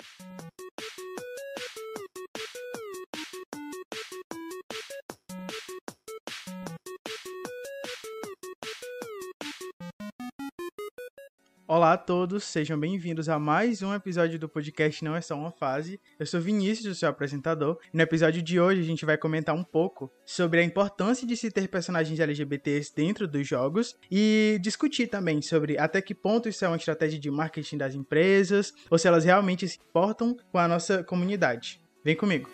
you Olá a todos, sejam bem-vindos a mais um episódio do podcast Não é Só Uma Fase. Eu sou Vinícius, o seu apresentador, e no episódio de hoje a gente vai comentar um pouco sobre a importância de se ter personagens LGBTs dentro dos jogos e discutir também sobre até que ponto isso é uma estratégia de marketing das empresas ou se elas realmente se importam com a nossa comunidade. Vem comigo!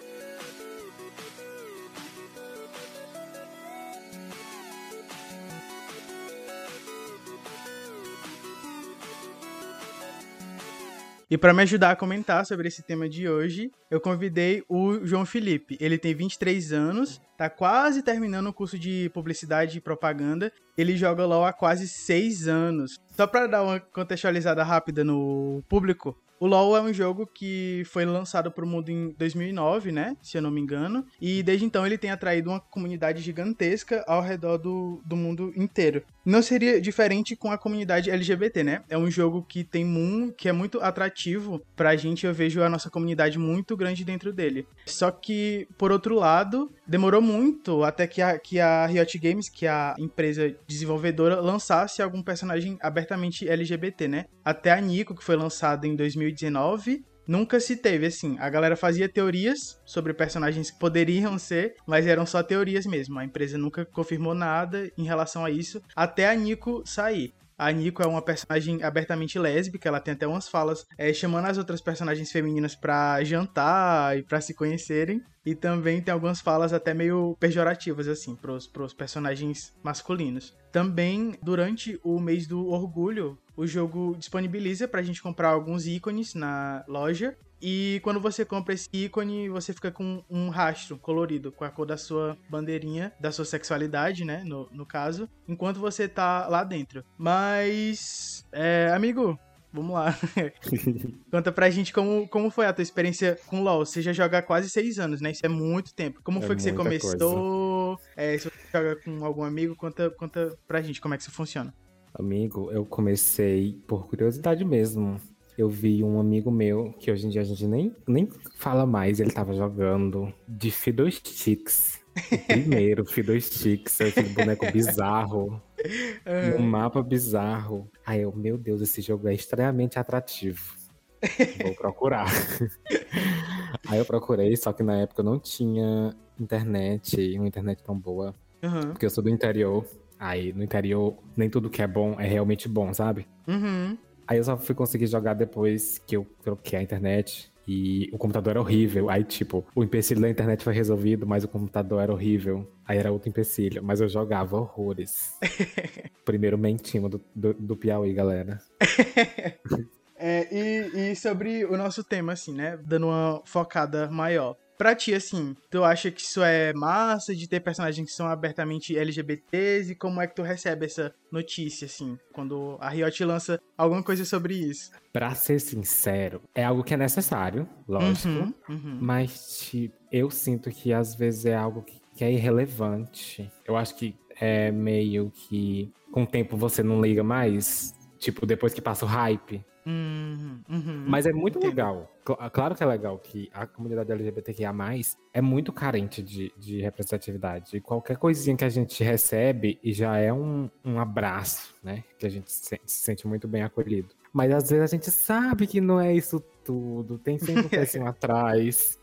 E para me ajudar a comentar sobre esse tema de hoje, eu convidei o João Felipe. Ele tem 23 anos, tá quase terminando o curso de publicidade e propaganda. Ele joga LoL há quase 6 anos. Só para dar uma contextualizada rápida no público, o LoL é um jogo que foi lançado para o mundo em 2009, né? Se eu não me engano. E desde então ele tem atraído uma comunidade gigantesca ao redor do, do mundo inteiro. Não seria diferente com a comunidade LGBT, né? É um jogo que tem um, que é muito atrativo pra gente. Eu vejo a nossa comunidade muito grande dentro dele. Só que, por outro lado, demorou muito até que a, que a Riot Games, que é a empresa desenvolvedora, lançasse algum personagem abertamente LGBT, né? Até a Nico, que foi lançada em 2000 2019 nunca se teve, assim. A galera fazia teorias sobre personagens que poderiam ser, mas eram só teorias mesmo. A empresa nunca confirmou nada em relação a isso, até a Nico sair. A Nico é uma personagem abertamente lésbica, ela tem até umas falas é, chamando as outras personagens femininas pra jantar e pra se conhecerem. E também tem algumas falas até meio pejorativas, assim, pros, pros personagens masculinos. Também, durante o mês do orgulho, o jogo disponibiliza pra gente comprar alguns ícones na loja. E quando você compra esse ícone, você fica com um rastro colorido com a cor da sua bandeirinha, da sua sexualidade, né? No, no caso, enquanto você tá lá dentro. Mas, é, amigo, vamos lá. Conta pra gente como, como foi a tua experiência com LoL. Você já joga há quase seis anos, né? Isso é muito tempo. Como é foi que você começou? É, se você joga com algum amigo, conta, conta pra gente como é que isso funciona. Amigo, eu comecei por curiosidade mesmo. Eu vi um amigo meu, que hoje em dia a gente nem, nem fala mais, ele tava jogando de Fiddlesticks. O primeiro Fiddlesticks, aquele boneco bizarro. Um mapa bizarro. Aí eu, meu Deus, esse jogo é extremamente atrativo. Vou procurar. Aí eu procurei, só que na época eu não tinha internet, uma internet tão boa. Uhum. Porque eu sou do interior. Aí no interior, nem tudo que é bom é realmente bom, sabe? Uhum. Aí eu só fui conseguir jogar depois que eu troquei a internet. E o computador era horrível. Aí, tipo, o empecilho da internet foi resolvido, mas o computador era horrível. Aí era outro empecilho. Mas eu jogava horrores. Primeiro mentinho do, do, do Piauí, galera. é, e, e sobre o nosso tema, assim, né? Dando uma focada maior. Pra ti, assim, tu acha que isso é massa de ter personagens que são abertamente LGBTs? E como é que tu recebe essa notícia, assim, quando a Riot lança alguma coisa sobre isso? Pra ser sincero, é algo que é necessário, lógico. Uhum, uhum. Mas, tipo, eu sinto que às vezes é algo que, que é irrelevante. Eu acho que é meio que com o tempo você não liga mais. Tipo, depois que passa o hype, Uhum, uhum. Mas é muito legal. Claro que é legal que a comunidade LGBTQIA é muito carente de, de representatividade. E qualquer coisinha que a gente recebe e já é um, um abraço, né? Que a gente se, se sente muito bem acolhido. Mas às vezes a gente sabe que não é isso tudo. Tem sempre um pezinho atrás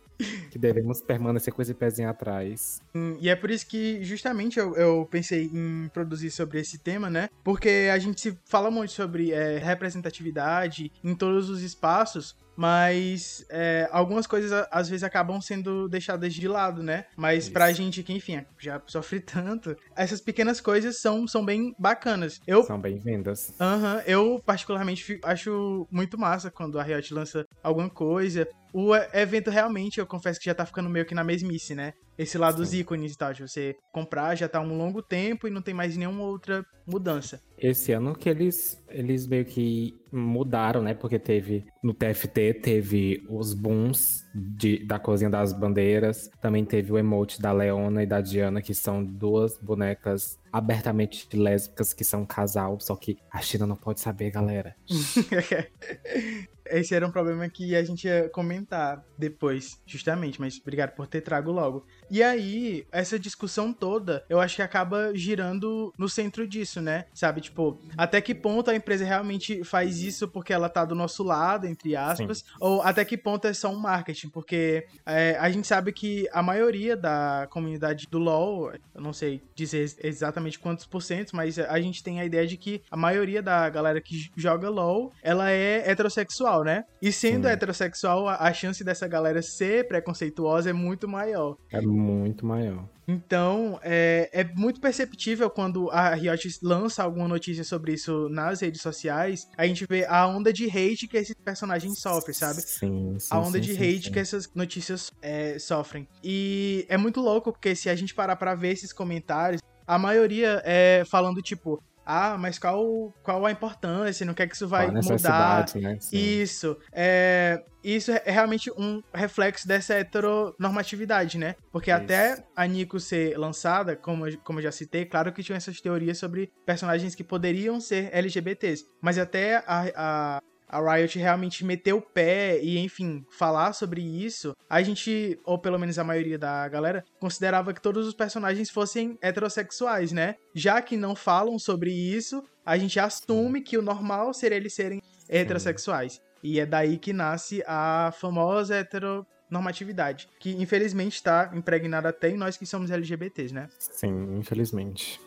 que devemos permanecer com esse pezinho atrás. Hum, e é por isso que, justamente, eu, eu, pensei em produzir sobre esse tema, né? Porque a gente fala muito sobre é, representatividade em todos os espaços, mas é, algumas coisas às vezes acabam sendo deixadas de lado, né? Mas Isso. pra gente que, enfim, já sofre tanto, essas pequenas coisas são, são bem bacanas. Eu, são bem-vindas. Aham, uh -huh, eu particularmente acho muito massa quando a Riot lança alguma coisa. O evento realmente, eu confesso que já tá ficando meio que na mesmice, né? Esse lado Sim. dos ícones e tal, de você comprar já tá um longo tempo e não tem mais nenhuma outra mudança. Esse ano que eles, eles meio que mudaram, né? Porque teve no TFT, teve os booms de, da cozinha das bandeiras, também teve o emote da Leona e da Diana, que são duas bonecas abertamente lésbicas que são um casal, só que a China não pode saber, galera. esse era um problema que a gente ia comentar depois, justamente, mas obrigado por ter trago logo. E aí, essa discussão toda, eu acho que acaba girando no centro disso, né? Sabe, tipo, até que ponto a empresa realmente faz isso porque ela tá do nosso lado, entre aspas, Sim. ou até que ponto é só um marketing, porque é, a gente sabe que a maioria da comunidade do LoL, eu não sei dizer exatamente quantos por cento, mas a gente tem a ideia de que a maioria da galera que joga LoL, ela é heterossexual, né? E sendo Sim. heterossexual, a chance dessa galera ser preconceituosa é muito maior. É muito maior. Então, é, é, muito perceptível quando a Riot lança alguma notícia sobre isso nas redes sociais, a gente vê a onda de hate que esses personagens sofrem, sabe? Sim, sim A onda sim, de sim, hate que essas notícias é, sofrem. E é muito louco, porque se a gente parar pra ver esses comentários, a maioria é falando, tipo, ah, mas qual, qual a importância? Não quer que isso vai mudar? Né? Isso. É, isso é realmente um reflexo dessa heteronormatividade, né? Porque isso. até a Nico ser lançada, como, como eu já citei, claro que tinha essas teorias sobre personagens que poderiam ser LGBTs. Mas até a, a a Riot realmente meter o pé e, enfim, falar sobre isso, a gente, ou pelo menos a maioria da galera, considerava que todos os personagens fossem heterossexuais, né? Já que não falam sobre isso, a gente assume que o normal seria eles serem heterossexuais. E é daí que nasce a famosa heteronormatividade, que infelizmente está impregnada até em nós que somos LGBTs, né? Sim, infelizmente.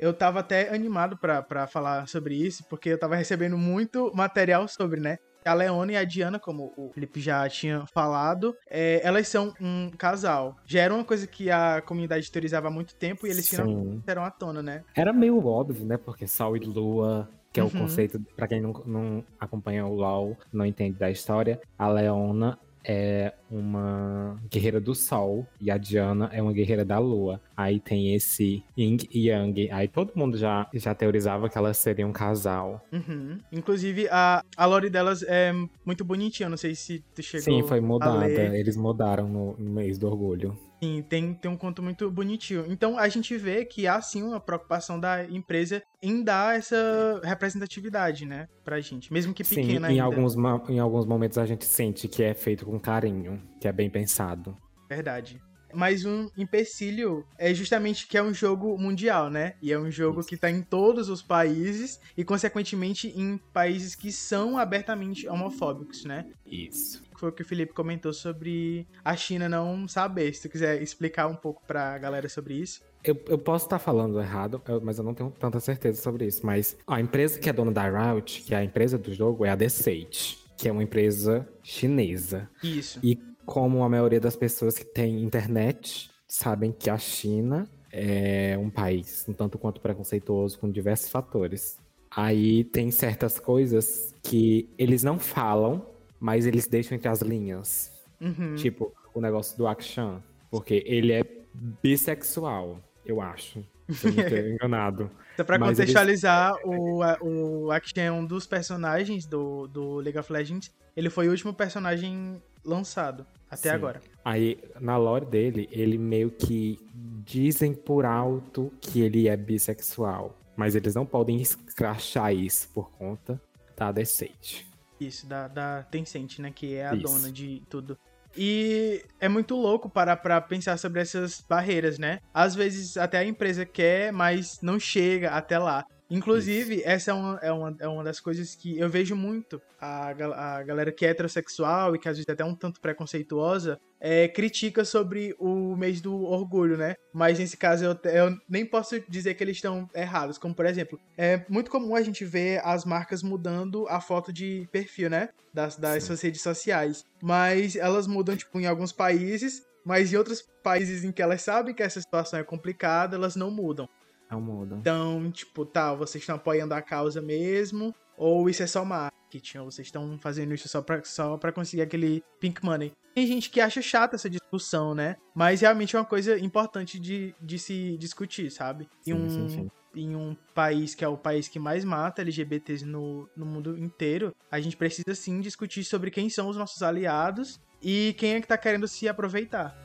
Eu tava até animado para falar sobre isso, porque eu tava recebendo muito material sobre, né? A Leona e a Diana, como o Felipe já tinha falado, é, elas são um casal. Já era uma coisa que a comunidade teorizava há muito tempo e eles finalmente deram à tona, né? Era meio óbvio, né? Porque Sol e Lua que é o uhum. conceito, para quem não, não acompanha o LoL, não entende da história, a Leona é uma guerreira do sol e a Diana é uma guerreira da lua. Aí tem esse Ying e Yang. Aí todo mundo já, já teorizava que elas seriam um casal. Uhum. Inclusive, a, a lore delas é muito bonitinha. Não sei se tu chegou Sim, foi mudada. Eles mudaram no, no mês do orgulho. Sim, tem, tem um conto muito bonitinho. Então a gente vê que há sim uma preocupação da empresa em dar essa representatividade, né, pra gente, mesmo que pequena sim, em ainda. Alguns, em alguns momentos a gente sente que é feito com carinho, que é bem pensado. Verdade. Mas um empecilho é justamente que é um jogo mundial, né? E é um jogo que tá em todos os países e, consequentemente, em países que são abertamente homofóbicos, né? Isso foi o que o Felipe comentou sobre a China não saber. Se tu quiser explicar um pouco pra galera sobre isso. Eu, eu posso estar falando errado, mas eu não tenho tanta certeza sobre isso. Mas a empresa que é dona da Riot, que é a empresa do jogo, é a Sage, que é uma empresa chinesa. Isso. E como a maioria das pessoas que tem internet sabem que a China é um país um tanto quanto preconceituoso com diversos fatores. Aí tem certas coisas que eles não falam, mas eles deixam entre as linhas. Uhum. Tipo, o negócio do Akshan. Porque ele é bissexual, eu acho. Se eu não estou enganado. Só pra mas contextualizar, eles... o, o Akshan é um dos personagens do, do League of Legends. Ele foi o último personagem lançado até Sim. agora. Aí, na lore dele, ele meio que dizem por alto que ele é bissexual. Mas eles não podem escrachar isso por conta da Deceit. Isso, da, da Tencent, né? Que é a Isso. dona de tudo. E é muito louco parar pra pensar sobre essas barreiras, né? Às vezes até a empresa quer, mas não chega até lá. Inclusive, Isso. essa é uma, é, uma, é uma das coisas que eu vejo muito. A, a galera que é heterossexual e que às vezes é até um tanto preconceituosa é, critica sobre o mês do orgulho, né? Mas nesse caso eu, eu nem posso dizer que eles estão errados. Como, por exemplo, é muito comum a gente ver as marcas mudando a foto de perfil, né? Das, das suas redes sociais. Mas elas mudam, tipo, em alguns países mas em outros países em que elas sabem que essa situação é complicada, elas não mudam. Não muda. Então, tipo, tá, vocês estão apoiando a causa mesmo, ou isso é só marketing, ou vocês estão fazendo isso só pra, só pra conseguir aquele pink money. Tem gente que acha chata essa discussão, né? Mas realmente é uma coisa importante de, de se discutir, sabe? Sim, um, sim, sim. Em um país que é o país que mais mata LGBTs no, no mundo inteiro, a gente precisa sim discutir sobre quem são os nossos aliados e quem é que tá querendo se aproveitar.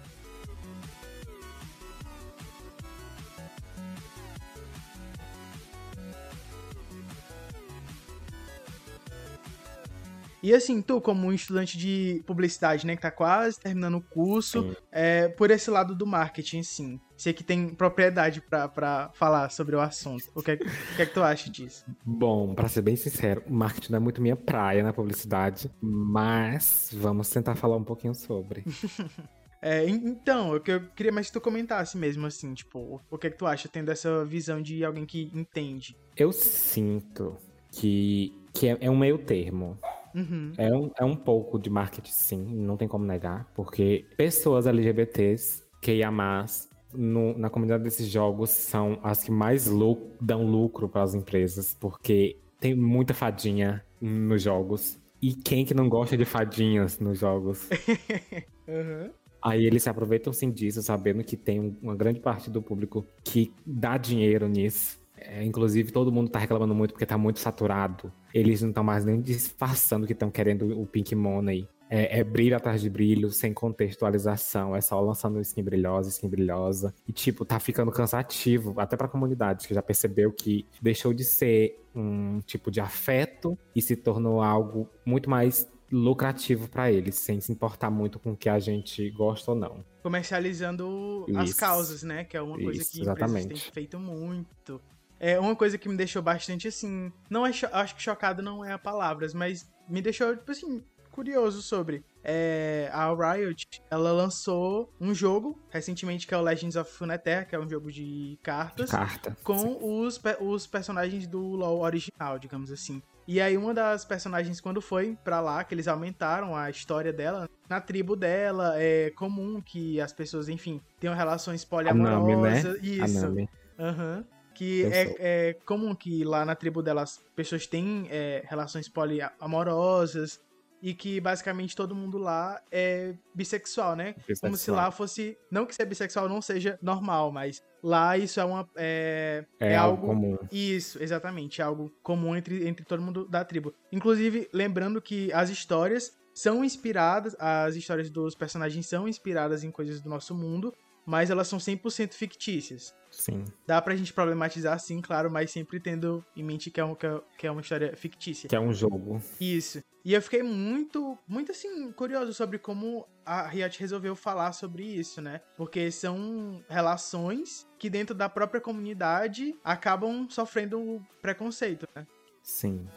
E assim, tu, como um estudante de publicidade, né, que tá quase terminando o curso, é, por esse lado do marketing, sim. Você que tem propriedade para falar sobre o assunto. O que, é, o que é que tu acha disso? Bom, para ser bem sincero, marketing não é muito minha praia na publicidade, mas vamos tentar falar um pouquinho sobre. É, então, eu, eu queria mais que tu comentasse mesmo, assim, tipo, o que é que tu acha, tendo essa visão de alguém que entende? Eu sinto que, que é, é um meio termo. Uhum. É, um, é um pouco de marketing, sim, não tem como negar, porque pessoas LGBTs, QIA+, no, na comunidade desses jogos são as que mais lu dão lucro para as empresas, porque tem muita fadinha nos jogos. E quem que não gosta de fadinhas nos jogos? uhum. Aí eles se aproveitam sim disso, sabendo que tem uma grande parte do público que dá dinheiro nisso. É, inclusive, todo mundo tá reclamando muito porque tá muito saturado. Eles não estão mais nem disfarçando que estão querendo o Pink Money. É, é, brilho atrás de brilho, sem contextualização. É só lançando skin brilhosa, skin brilhosa. E, tipo, tá ficando cansativo, até pra comunidade, que já percebeu que deixou de ser um tipo de afeto e se tornou algo muito mais lucrativo para eles, sem se importar muito com o que a gente gosta ou não. Comercializando Isso. as causas, né? Que é uma coisa Isso, que exatamente. empresas têm feito muito. É uma coisa que me deixou bastante assim. Não é acho que chocado não é a palavras, mas me deixou, tipo assim, curioso sobre. É, a Riot, ela lançou um jogo recentemente que é o Legends of Runeterra, que é um jogo de cartas. Carta. Com os, os personagens do LoL original, digamos assim. E aí uma das personagens, quando foi para lá, que eles aumentaram a história dela, na tribo dela é comum que as pessoas, enfim, tenham relações poliamorosas. Anami, né? Isso. Anami. Aham. Uhum. Que é, é, comum que lá na tribo delas pessoas têm é, relações poliamorosas e que basicamente todo mundo lá é bissexual, né? Bissexual. Como se lá fosse. Não que ser bissexual não seja normal, mas lá isso é uma. É, é, é algo, comum. Isso, exatamente. É algo comum entre, entre todo mundo da tribo. Inclusive, lembrando que as histórias são inspiradas, as histórias dos personagens são inspiradas em coisas do nosso mundo, mas elas são 100% fictícias. Sim. Dá pra gente problematizar, sim, claro, mas sempre tendo em mente que é, um, que é uma história fictícia. Que é um jogo. Isso. E eu fiquei muito, muito assim, curioso sobre como a Riot resolveu falar sobre isso, né? Porque são relações que dentro da própria comunidade acabam sofrendo preconceito, né? Sim.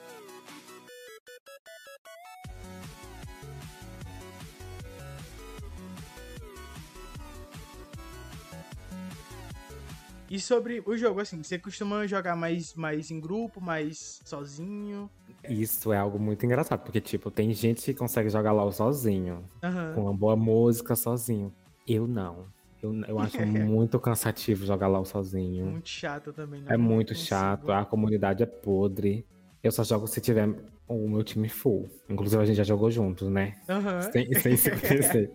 E sobre o jogo, assim, você costuma jogar mais, mais em grupo, mais sozinho? Isso é algo muito engraçado, porque, tipo, tem gente que consegue jogar LOL sozinho, uhum. com uma boa música sozinho. Eu não. Eu, eu acho muito cansativo jogar LOL sozinho. Muito chato também, né? É muito chato, a comunidade é podre. Eu só jogo se tiver o meu time full. Inclusive, a gente já jogou juntos, né? Uhum. Sem, sem se conhecer.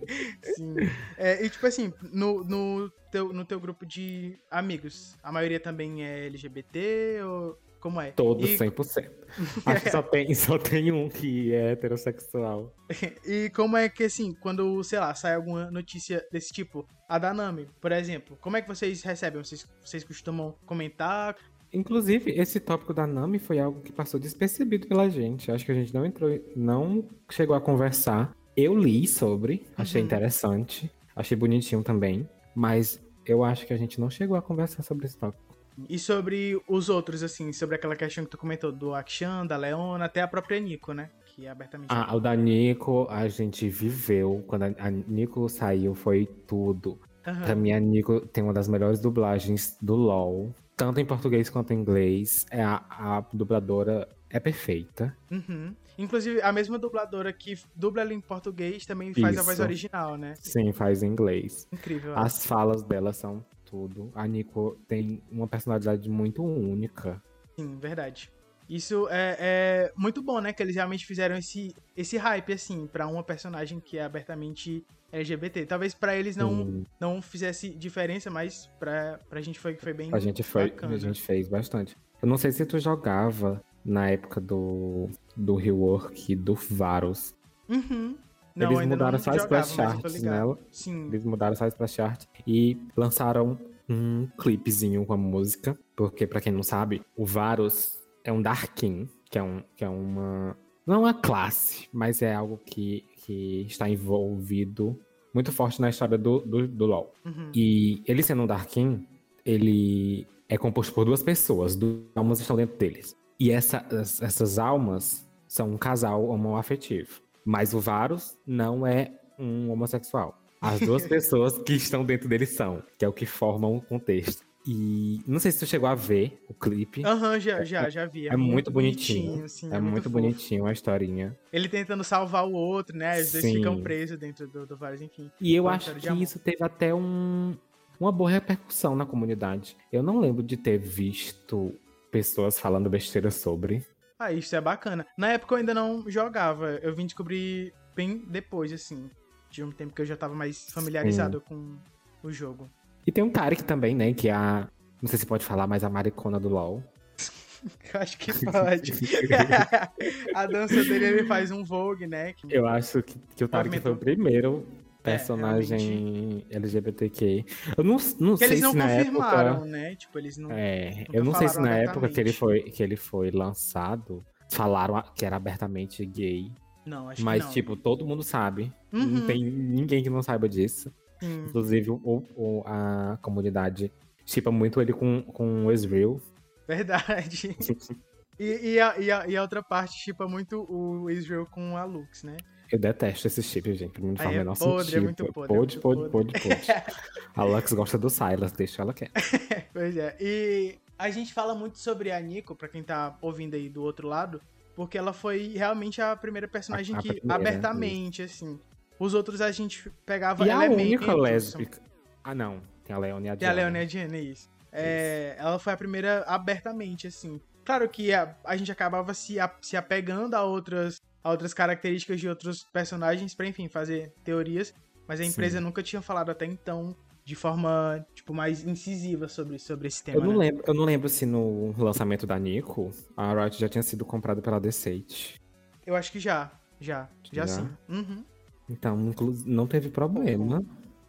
Sim. É, e, tipo assim, no, no, teu, no teu grupo de amigos, a maioria também é LGBT ou como é? Todos, e... 100%. Acho que só tem, só tem um que é heterossexual. e como é que, assim, quando, sei lá, sai alguma notícia desse tipo, a da Nami, por exemplo, como é que vocês recebem? Vocês, vocês costumam comentar? Inclusive, esse tópico da Nami foi algo que passou despercebido pela gente. Acho que a gente não entrou, não chegou a conversar. Eu li sobre, achei uhum. interessante, achei bonitinho também, mas eu acho que a gente não chegou a conversar sobre esse tópico. E sobre os outros, assim, sobre aquela questão que tu comentou do Akshan, da Leona, até a própria Nico, né? Que é abertamente. Ah, o da Nico a gente viveu. Quando a Nico saiu, foi tudo. Uhum. Pra mim, a Nico tem uma das melhores dublagens do LoL. Tanto em português quanto em inglês. É a, a dubladora é perfeita. Uhum. Inclusive, a mesma dubladora que dubla ela em português também faz Isso. a voz original, né? Sim, faz em inglês. Incrível. As falas dela são tudo. A Nico tem uma personalidade muito única. Sim, verdade. Isso é, é, muito bom, né? Que eles realmente fizeram esse, esse hype, assim, para uma personagem que é abertamente LGBT. Talvez para eles não, não fizesse diferença, mas pra, pra gente foi, foi bem a gente foi, bacana. A gente fez bastante. Eu não sei se tu jogava na época do, do rework do Varus. Uhum. Não, eles mudaram só as splash charts nela. Sim. Eles mudaram só as splash chart e lançaram um clipezinho com a música. Porque, para quem não sabe, o Varus é um Darkin, que é, um, que é uma Não é uma classe, mas é algo que, que está envolvido muito forte na história do, do, do LoL. Uhum. E ele sendo um Darkin, ele é composto por duas pessoas, duas almas estão dentro deles. E essa, essas almas são um casal homoafetivo. Mas o Varus não é um homossexual. As duas pessoas que estão dentro dele são, que é o que formam o contexto. E não sei se tu chegou a ver o clipe. Aham, uhum, já, já, já vi. É, é muito, muito bonitinho. bonitinho assim, é, é, muito, muito bonitinho a historinha. Ele tentando salvar o outro, né? Os dois ficam presos dentro do, do Varus, enfim. E eu acho que isso teve até um, uma boa repercussão na comunidade. Eu não lembro de ter visto pessoas falando besteira sobre. Ah, isso é bacana. Na época eu ainda não jogava. Eu vim descobrir bem depois, assim. De um tempo que eu já tava mais familiarizado Sim. com o jogo. E tem um Tarek também, né? Que é a. Não sei se pode falar, mas a maricona do LoL. Eu acho que pode. a dança dele, ele faz um Vogue, né? Eu acho que, que o Tarek foi o primeiro personagem é, LGBTQ. Eu não, não sei se na época. Né? Tipo, eles não. É, eu não sei se na época que ele, foi, que ele foi lançado, falaram que era abertamente gay. Não, acho Mas, que não. tipo, todo mundo sabe. Uhum. Não tem ninguém que não saiba disso. Hum. Inclusive, o, o, a comunidade chipa muito ele com, com o Ezreal. Verdade. e, e, a, e, a, e a outra parte chipa muito o Israel com a Lux, né? Eu detesto esse chip, gente. Não faz o menor podre, sentido. É muito podre, pode, é pode, pode, pode. a Lux gosta do Silas, deixa ela quieta. pois é. E a gente fala muito sobre a Nico, pra quem tá ouvindo aí do outro lado, porque ela foi realmente a primeira personagem a, a que, primeira, abertamente, assim. Os outros a gente pegava e elementos. a única lésbica... Ah, não. Tem a Leone e a Diana. Tem a Leone e a Diana, isso. É, ela foi a primeira abertamente, assim. Claro que a, a gente acabava se, a, se apegando a outras a outras características de outros personagens para enfim fazer teorias, mas a empresa Sim. nunca tinha falado até então de forma tipo mais incisiva sobre, sobre esse tema. Eu não né? lembro, eu não lembro se no lançamento da Nico a Riot já tinha sido comprada pela Deceit. Eu acho que já, já, já, já? sim. Uhum. Então, não teve problema.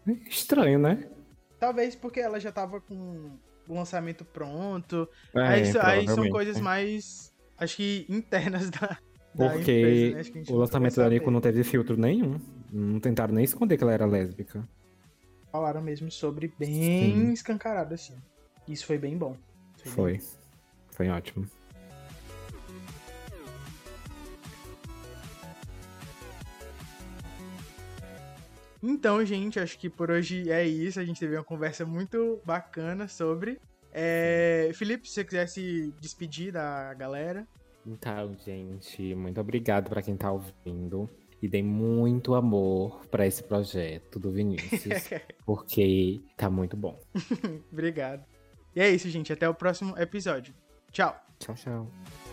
É estranho, né? Talvez porque ela já tava com o lançamento pronto. É, aí, aí são coisas mais, acho que internas da, porque empresa, né? o lançamento da Nico não teve filtro nenhum. Não tentaram nem esconder que ela era lésbica. Falaram mesmo sobre bem Sim. escancarado, assim. Isso foi bem bom. Foi. Foi, bem... foi ótimo. Então, gente, acho que por hoje é isso. A gente teve uma conversa muito bacana sobre. É... Felipe, se você quiser se despedir da galera. Então, gente, muito obrigado para quem tá ouvindo. E dei muito amor para esse projeto do Vinícius, porque tá muito bom. obrigado. E é isso, gente. Até o próximo episódio. Tchau. Tchau, tchau.